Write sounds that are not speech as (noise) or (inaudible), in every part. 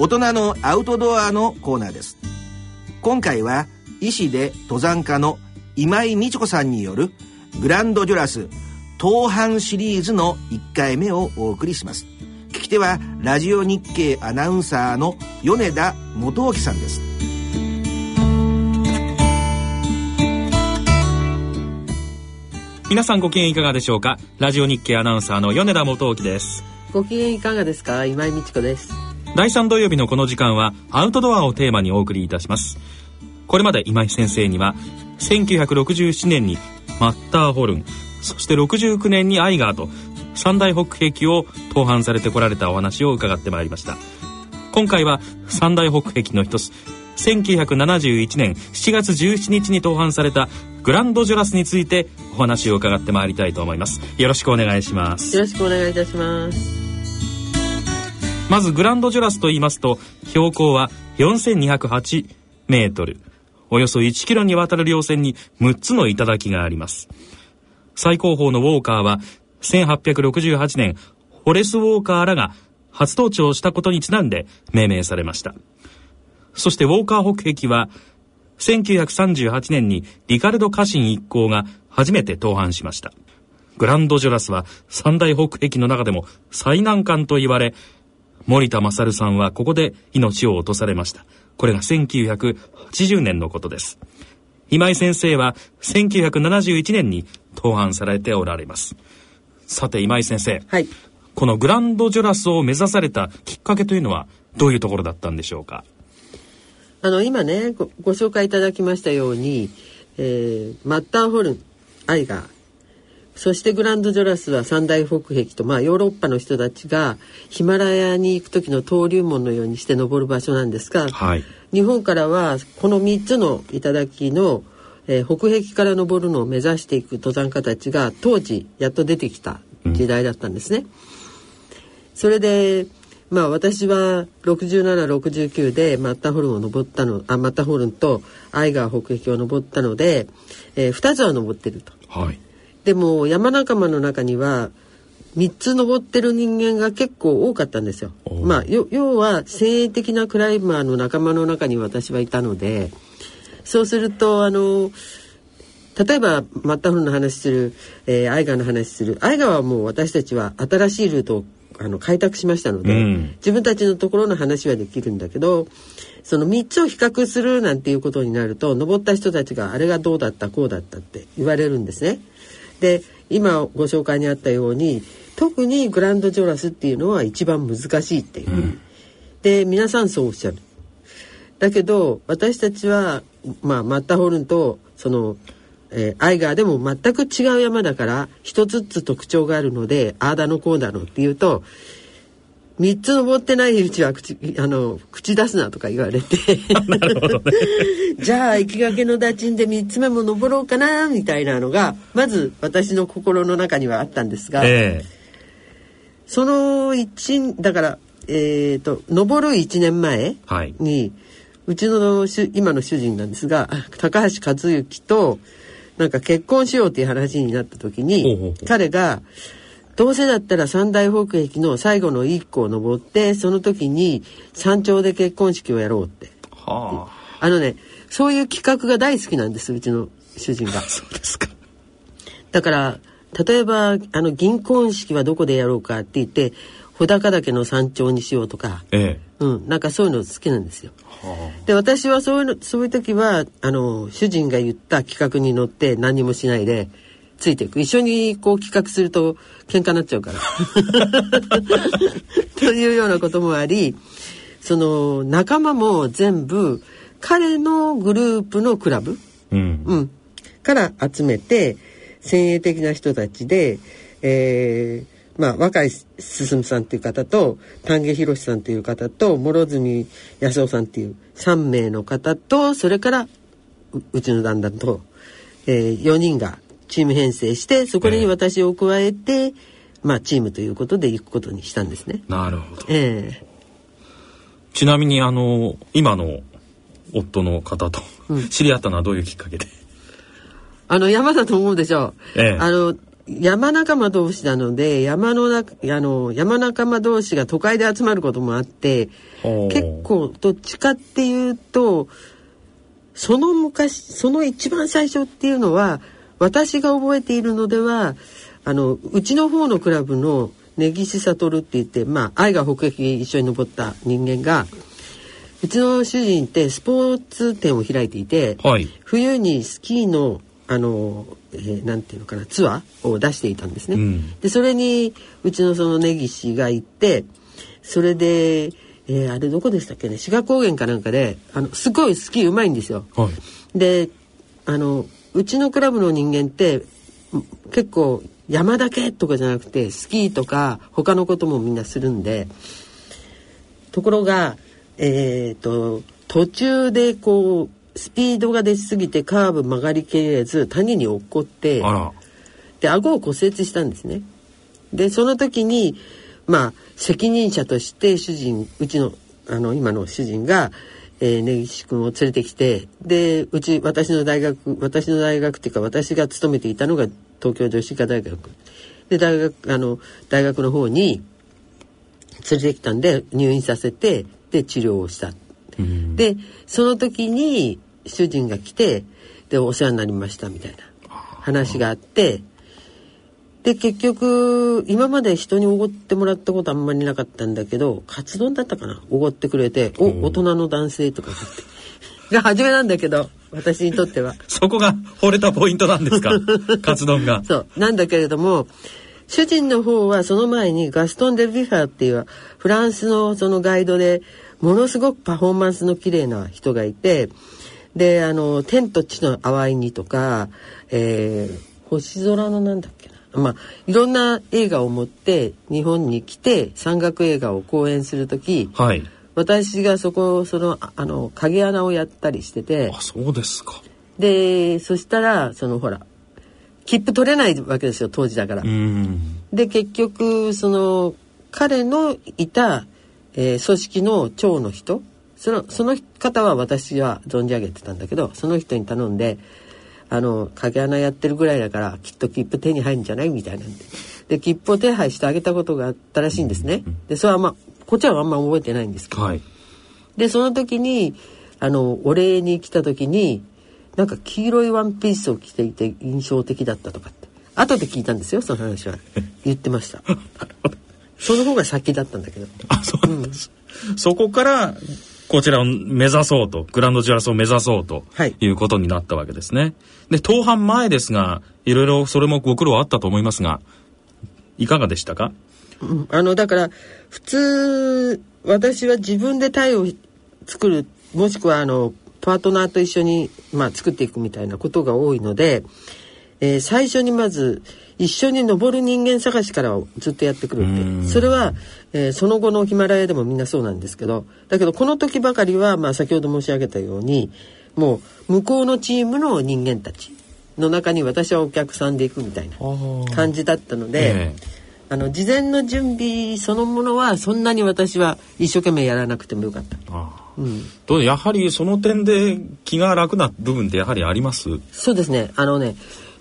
大人のアウトドアのコーナーです。今回は医師で登山家の今井美智子さんによるグランドジュラス東阪シリーズの1回目をお送りします。聞き手はラジオ日経アナウンサーの米田元興さんです。皆さんご機嫌いかがでしょうか？ラジオ日経アナウンサーの米田元興です。ご機嫌いかがですか？今井美智子です第3土曜日のこの時間はアウトドアをテーマにお送りいたします。これまで今井先生には1967年にマッターホルンそして69年にアイガーと三大北壁を登板されてこられたお話を伺ってまいりました。今回は三大北壁の一つ1971年7月17日に登板されたグランドジュラスについてお話を伺ってまいりたいと思います。よろしくお願いします。よろしくお願いいたします。まずグランドジュラスと言いますと標高は4208メートル。およそ1キロにわたる稜線に6つの頂があります。最高峰のウォーカーは1868年ホレス・ウォーカーらが初登頂したことにちなんで命名されました。そしてウォーカー北壁は1938年にリカルド・カシン一行が初めて登板しました。グランドジュラスは三大北壁の中でも最難関と言われ森田勝さんはここで命を落とされました。これが1980年のことです。今井先生は1971年に登板されておられます。さて今井先生、はい、このグランドジュラスを目指されたきっかけというのはどういうところだったんでしょうか？あの今ねごご紹介いただきましたように、えー、マッターホルンアイガーそしてグランドジョラスは三大北壁と、まあ、ヨーロッパの人たちがヒマラヤに行く時の登竜門のようにして登る場所なんですが、はい、日本からはこの3つの頂の、えー、北壁から登るのを目指していく登山家たちが当時やっと出てきた時代だったんですね。うん、それでまあ私は6769でマッターホルンを登ったのあマッターホルンとアイガー北壁を登ったので、えー、2つは登ってると。はいでも山仲間の中には3つ登ってる人間が結構多かったんですよ。まあ要は先鋭的なクライマーの仲間の中に私はいたのでそうするとあの例えばマッターフルの話する、えー、アイガーの話するアイガーはもう私たちは新しいルートをあの開拓しましたので、うん、自分たちのところの話はできるんだけどその3つを比較するなんていうことになると登った人たちがあれがどうだったこうだったって言われるんですね。で今ご紹介にあったように特にグランドジョラスっていうのは一番難しいっていう、うん、で皆さんそうおっしゃる。だけど私たちは、まあ、マッターホルンとその、えー、アイガーでも全く違う山だから一つずつ特徴があるのでああだのこうだのっていうと3つ登ってないうちは口あの口出すなとか言われて。(laughs) (laughs) じゃあ行きがけの打賃で3つ目も登ろうかなみたいなのがまず私の心の中にはあったんですが、えー、その一だからえっ、ー、と登る1年前に、はい、うちの今の主人なんですが高橋和幸となんか結婚しようっていう話になった時に彼が「どうせだったら三大北壁の最後の一個を登ってその時に山頂で結婚式をやろうって、はあ、あのねそういう企画が大好きなんですうちの主人が。(laughs) そうですか。だから例えばあの銀婚式はどこでやろうかって言って穂高岳の山頂にしようとか、ええ、うん、なんかそういうの好きなんですよ。はあ、で私はそういうのそういう時はあの主人が言った企画に乗って何もしないでついていく。一緒にこう企画すると喧嘩になっちゃうから。(laughs) というようなこともありその仲間も全部彼のグループのクラブ、うん、うん、から集めて先鋭的な人たちで、えー、まあ、若い進さんという方と丹下博さんという方と諸角康夫さんという3名の方とそれからうちの旦那と、えー、4人がチーム編成してそこに私を加えて、えー、まあチームということで行くことにしたんですね。なるほど。えー、ちなみにあの今の夫の方と知り合ったのはどういうきっかけで、あの山だと思うでしょう。えー、あの山仲間同士なので山の中あの山仲間同士が都会で集まることもあって結構どっちかっていうとその昔その一番最初っていうのは私が覚えているのではあのうちの方のクラブの根岸悟って言ってまあ愛が北壁一緒に登った人間がうちの主人ってスポーツ店を開いていて、はい、冬にスキーのあの、えー、なんていうのかなツアーを出していたんですね。うん、でそれにうちのその根岸が行ってそれで、えー、あれどこでしたっけね志賀高原かなんかであのすごいスキーうまいんですよ。はい、であのうちのクラブの人間って結構山だけとかじゃなくてスキーとか他のこともみんなするんでところがえっ、ー、と途中でこうスピードが出すぎてカーブ曲がりきれず谷に落っこってで顎を骨折したんですね。でその時にまあ責任者として主人うちのあの今の主人が、えー、根岸君を連れてきてでうち私の大学私の大学っていうか私が勤めていたのが東京女子医科大学で大学あの大学の方に連れてきたんで入院させてで治療をした。でその時に主人が来てでお世話になりましたみたいな話があってで結局今まで人におごってもらったことあんまりなかったんだけどカツ丼だったかな？おごってくれて「お大人の男性」とか言って。(laughs) が初めなんだけど私にとっては。(laughs) そこが惚れたポイントなんですか？(laughs) カツ丼が。そう。なんだけれども主人の方はその前にガストン・デ・ビファーっていうフランスのそのガイドでものすごくパフォーマンスの綺麗な人がいてであの「天と地の淡いに」とか、えー、星空のなんだっけな？まあいろんな映画を持って日本に来て山岳映画を公演する時、はい、私がそこそのあの影穴をやったりしててあそうですか。でそしたらそのほら切符取れないわけですよ当時だから。で結局その彼のいた、えー、組織の長の人そのその方は私は存じ上げてたんだけどその人に頼んであの影穴やってるぐらいだからきっと切符手に入るんじゃないみたいなんで。で切符を手配してあげたことがあったらしいんですね。でそれはまあこっちはあんま覚えてないんですけど、はい、でその時にあのお礼に来た時になんか黄色いワンピースを着ていて印象的だったとかって。後で聞いたんですよその話は。(laughs) 言ってました。(laughs) その方が先だったんだけど。あそうなんです、うん、そこからこちらを目指そうとグランドジュラスを目指そうとい。うことになったわけですね、はい、で当半前ですがいろいろそれもご苦労あったと思いますがいかがでしたか、うん、あのだから普通私は自分でタイを作るもしくはあのパートナーと一緒に、まあ、作っていくみたいなことが多いので、えー、最初にまず一緒に登る人間探しからずっとやってくるってそれは、えー、その後のヒマラヤでもみんなそうなんですけどだけどこの時ばかりは、まあ、先ほど申し上げたようにもう向こうのチームの人間たちの中に私はお客さんで行くみたいな感じだったので。あの事前の準備そのものはそんなに私は一生懸命やらなくてもよかった。うん、やはりその点で気が楽な部分ってやはりあります？そうですね。あのね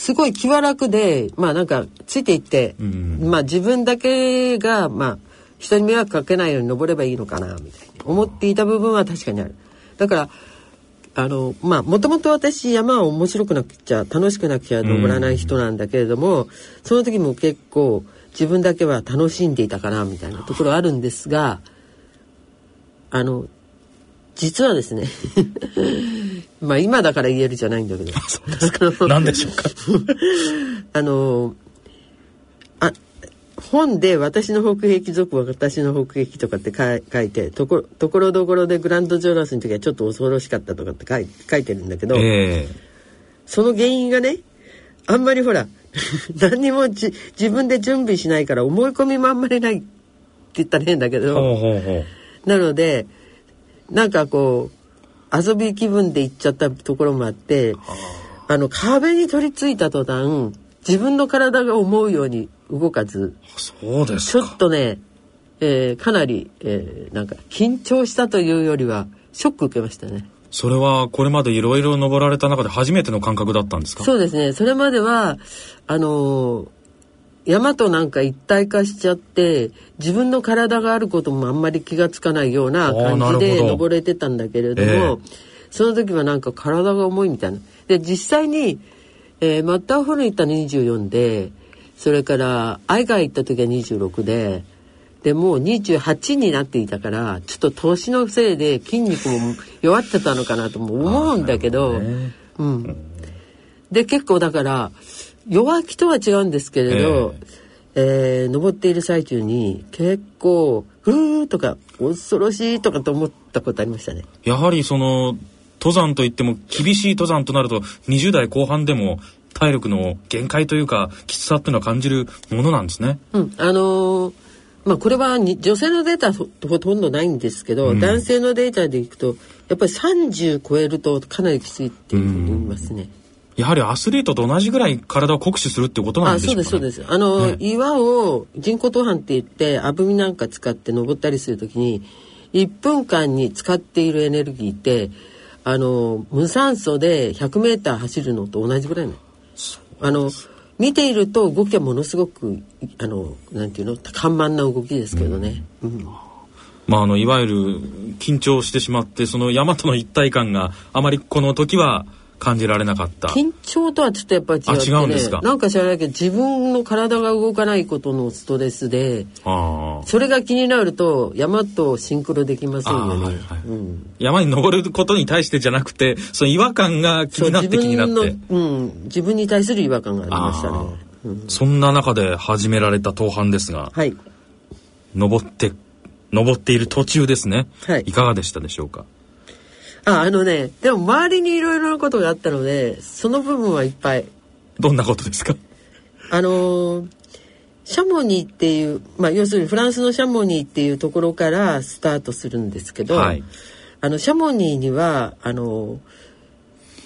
すごい気は楽でまあなんかついていって、うん、まあ自分だけがまあ人に迷惑かけないように登ればいいのかなみたいに思っていた部分は確かにある。だからあのまあもともと私山は面白くなくちゃ楽しくなくちゃ登らない人なんだけれども、うん、その時も結構自分だけは楽しんでいたかなみたいなところあるんですがあの実はですね (laughs) まあ今だから言えるじゃないんだけど。何 (laughs) でしょうか。あのあ本で「私の北壁族は私の北壁」とかって書いてとこところどころでグランドジョラスの時はちょっと恐ろしかったとかって書い書いてるんだけど、えー、その原因がねあんまりほら (laughs) 何にも自分で準備しないから思い込みもあんまりないって言ったら変だけどなのでなんかこう遊び気分で行っちゃったところもあってあ。の壁に取り付いた途端自分の体が思うように動かずそうですちょっとね、えー、かなり、えー、なんか緊張したというよりはショック受けましたね。それはこれまでいろいろ登られた中で初めての感覚だったんですか？そうですね。それまではあの山となんか一体化しちゃって自分の体があることもあんまり気がつかないような感じで登れてたんだけれども、えー、その時はなんか体が重いみたいな。で実際に、えー、マッターホルン行ったの24でそれから愛イ行った時は26で。でもう28になっていたからちょっと年のせいで筋肉も弱ってたのかなとも思うんだけど、ね、うん。で結構だから弱気とは違うんですけれど、えー、えー、登っている最中に結構「ふー」とか「恐ろしい」とかと思ったことありましたね。やはりその登山といっても厳しい登山となると20代後半でも体力の限界というかきつさっていうのは感じるものなんですね。うん、あのー、まあこれは女性のデータほとんどないんですけど、うん、男性のデータでいくとやっぱり30超えるとかなりきついっていうふうに言いますね。うんやはりアスリートと同じぐらい体を酷使するってことなんでしょうか、ね、あそうですそうです。あの、ね、岩を人工登板って言ってあぶみなんか使って登ったりするときに1分間に使っているエネルギーってあの無酸素で 100m 走るのと同じぐらいの。あの見ていると動きはものすごくあのなんていうの？緩慢な動きですけどね。うん、うん。まあ、あのいわゆる緊張してしまってその山との一体感があまりこの時は感じられなかった。緊張とはちょっとやっぱり違って、ね、違うんですか？なんか知らないけど自分の体が動かないことのストレスでそれが気になると山とシンクロできませんよね、はいはい。うん、山に登ることに対してじゃなくてその違和感が気になって気になって。うん、自分に対する違和感がありましたね、うん、そんな中で始められた登攀ですが、はい、登って登っている途中ですね、はい、いかがでしたでしょうか？あ、あのね、でも周りにいろいろなことがあったので、その部分はいっぱい。どんなことですか？あのシャモニーっていう、まあ、要するにフランスのシャモニーっていうところからスタートするんですけど、はい、あのシャモニーにはあの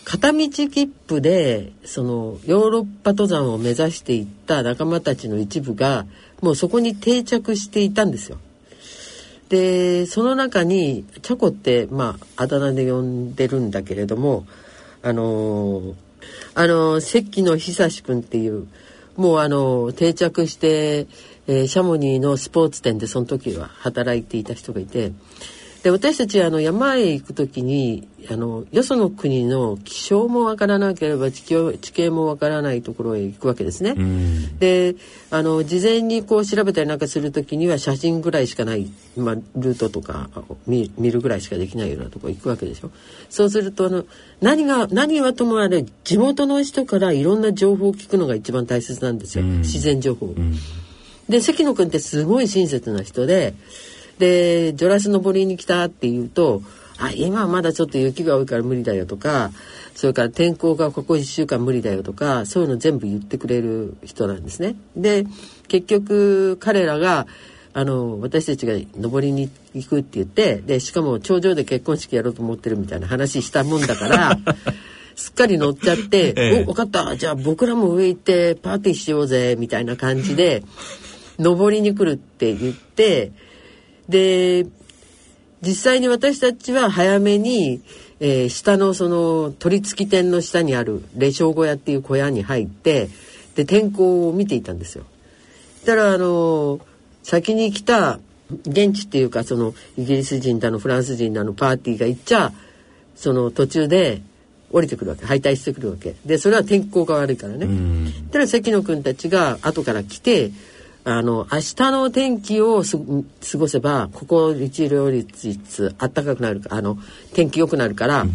片道切符でそのヨーロッパ登山を目指していった仲間たちの一部がもうそこに定着していたんですよ。でその中にチャコってまああだ名で呼んでるんだけれどもあのー、あの関野久志君っていうもうあの定着して、えー、シャモニーのスポーツ店でその時は働いていた人がいてで私たちあの山へ行く時にあのよその国の気象もわからなければ地形地形もわからないところへ行くわけですね。であの事前にこう調べたりなんかする時には写真ぐらいしかない、まあ、ルートとか見るぐらいしかできないようなとこ行くわけでしょ。そうするとあの何が何はともあれ地元の人からいろんな情報を聞くのが一番大切なんですよ自然情報。で関野君ってすごい親切な人で。でジョラス登りに来たっていうとあ今はまだちょっと雪が多いから無理だよとかそれから天候がここ1週間無理だよとかそういうの全部言ってくれる人なんですね。で結局彼らがあの私たちが登りに行くって言ってでしかも頂上で結婚式やろうと思ってるみたいな話したもんだから (laughs) すっかり乗っちゃって「ええ、お分かったじゃあ僕らも上行ってパーティーしようぜ」みたいな感じで登りに来るって言ってで実際に私たちは早めに、えー、下のその取り付き店の下にある霊障小屋っていう小屋に入ってで天候を見ていたんですよ。したらあの先に来た現地っていうかそのイギリス人だのフランス人だのパーティーが行っちゃその途中で降りてくるわけ敗退してくるわけでそれは天候が悪いからね。で関野君たちが後から来てあの明日の天気を過ごせばここ一両率あったかくなるあの天気良くなるから、うん、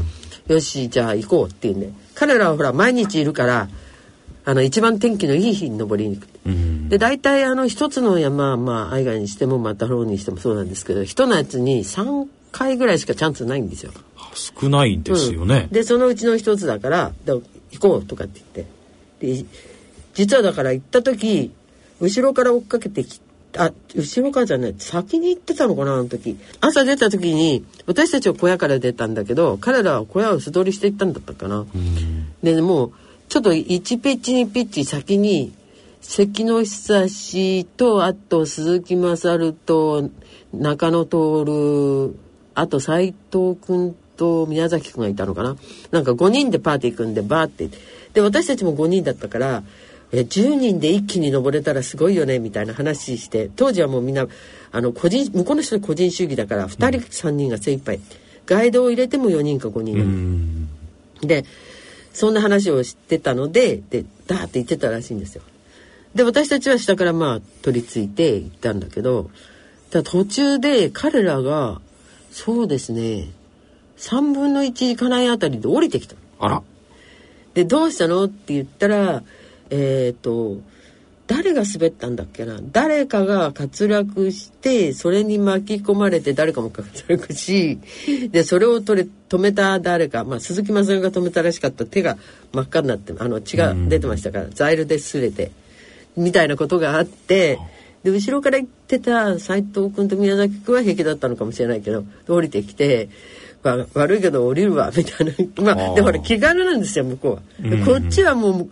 よしじゃあ行こうっていうんで彼らはほら毎日いるからあの一番天気のいい日に登りに行く。うん、で大体あの一つの山まあ愛外にしてもまたローにしてもそうなんですけど一夏に3回ぐらいしかチャンスないんですよ。少ないんですよね。うん、でそのうちの一つだから行こうとかって言ってで実はだから行った時後ろから追っかけてきあ後ろからじゃない先に行ってたのかなあの時。朝出た時に私たちは小屋から出たんだけど彼らは小屋を素通りしていったんだったかな。でもうちょっと1ピッチ2ピッチ先に関野久志とあと鈴木勝と中野徹あと斎藤君と宮崎君がいたのかな。なんか5人でパーティー組んでバーって。で私たちも5人だったからえ10人で一気に登れたらすごいよねみたいな話して当時はもうみんなあの個人向こうの人個人主義だから2人、3人が精一杯。ガイドを入れても4人か5人でそんな話をしてたのででダーって言ってたらしいんですよ。で私たちは下からまあ取り付いて行ったんだけどだ途中で彼らがそうですね3分の1いかないあたりで降りてきた。あら。でどうしたの？って言ったらえっ、と誰が滑ったんだっけな？誰かが滑落してそれに巻き込まれて誰かも滑落しでそれを取れ止めた誰か、まあ、鈴木雅夫が止めたらしかった。手が真っ赤になってあの血が出てましたからザイルで擦れてみたいなことがあってで後ろから行ってた斎藤君と宮崎君は平気だったのかもしれないけど降りてきて。わ悪いけど降りるわみたいな。まあでもほら気軽なんですよ向こうは。でこっちはもう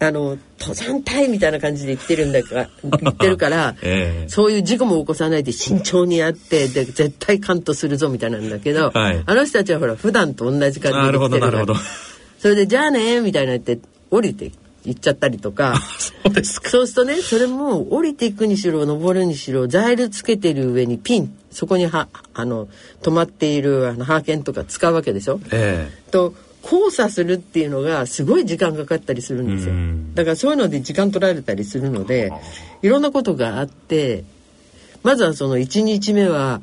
あの登山隊みたいな感じで言ってるんだから言ってるから、(laughs) ええ。そういう事故も起こさないで慎重にやってで絶対カントするぞみたいなんだけど、はい。あの人たちはほら普段と同じ感じでなるほど来てるから。なるほど。それで「じゃあね」みたいな言って降りて行っちゃったりとか。(laughs) そうですか。そうするとねそれも降りていくにしろ登るにしろザイルつけてる上にピン。そこにはあの止まっているあのハーケンとか使うわけでしょ。え。と交差するっていうのがすごい時間かかったりするんですよ。うん。だからそういうので時間取られたりするのでいろんなことがあってまずはその1日目は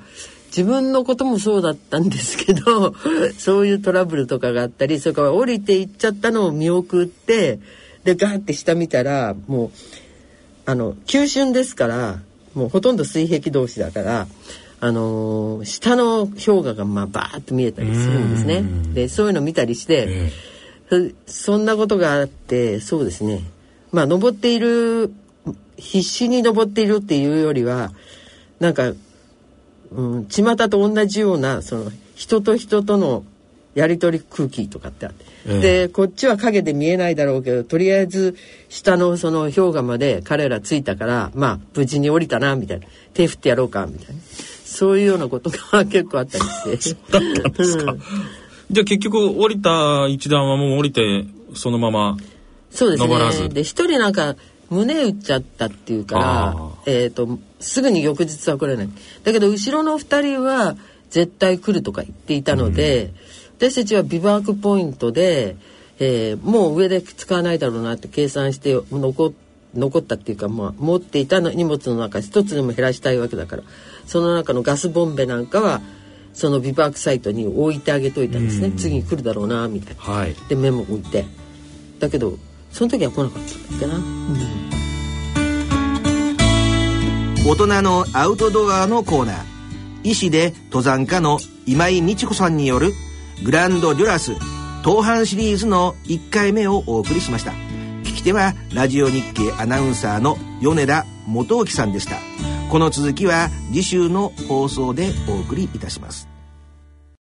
自分のこともそうだったんですけど (laughs) そういうトラブルとかがあったりそれから降りていっちゃったのを見送ってでガーって下見たらもうあの急峻ですからもうほとんど水壁同士だから、あのー下の氷河がまあバーッと見えたりするんですね。でそういうの見たりして、そそんなことがあってそうですね。まあ登っている必死に登っているっていうよりはなんか、うん、巷と同じようなその人と人とのやり取り空気とかってあって、ええ。でこっちは影で見えないだろうけどとりあえず下のその氷河まで彼ら着いたからまあ無事に降りたなみたいな。手振ってやろうかみたいなそういうようなことが結構あったりして。だったんですか、うんじゃあ結局降りた一段はもう降りてそのままそうです登らずね。で一人なんか胸打っちゃったっていうからえっ、とすぐに翌日は来れない。だけど後ろの二人は絶対来るとか言っていたので、私たちはビバークポイントで、えーもう上で使わないだろうなって計算して残っ残ったっていうか、まあ、持っていたの荷物の中一つでも減らしたいわけだからその中のガスボンベなんかはそのビバークサイトに置いてあげといたんですね、次に来るだろうなみたいな。はい。でメモ置いて。だけどその時は来なかったんだっけな、大人のアウトドアのコーナー。医師で登山家の今井美智子さんによるグランドデュラス東阪シリーズの1回目をお送りしましたしてはラジオ日経アナウンサーの米田元興さんでした。この続きは次週の放送でお送りいたします。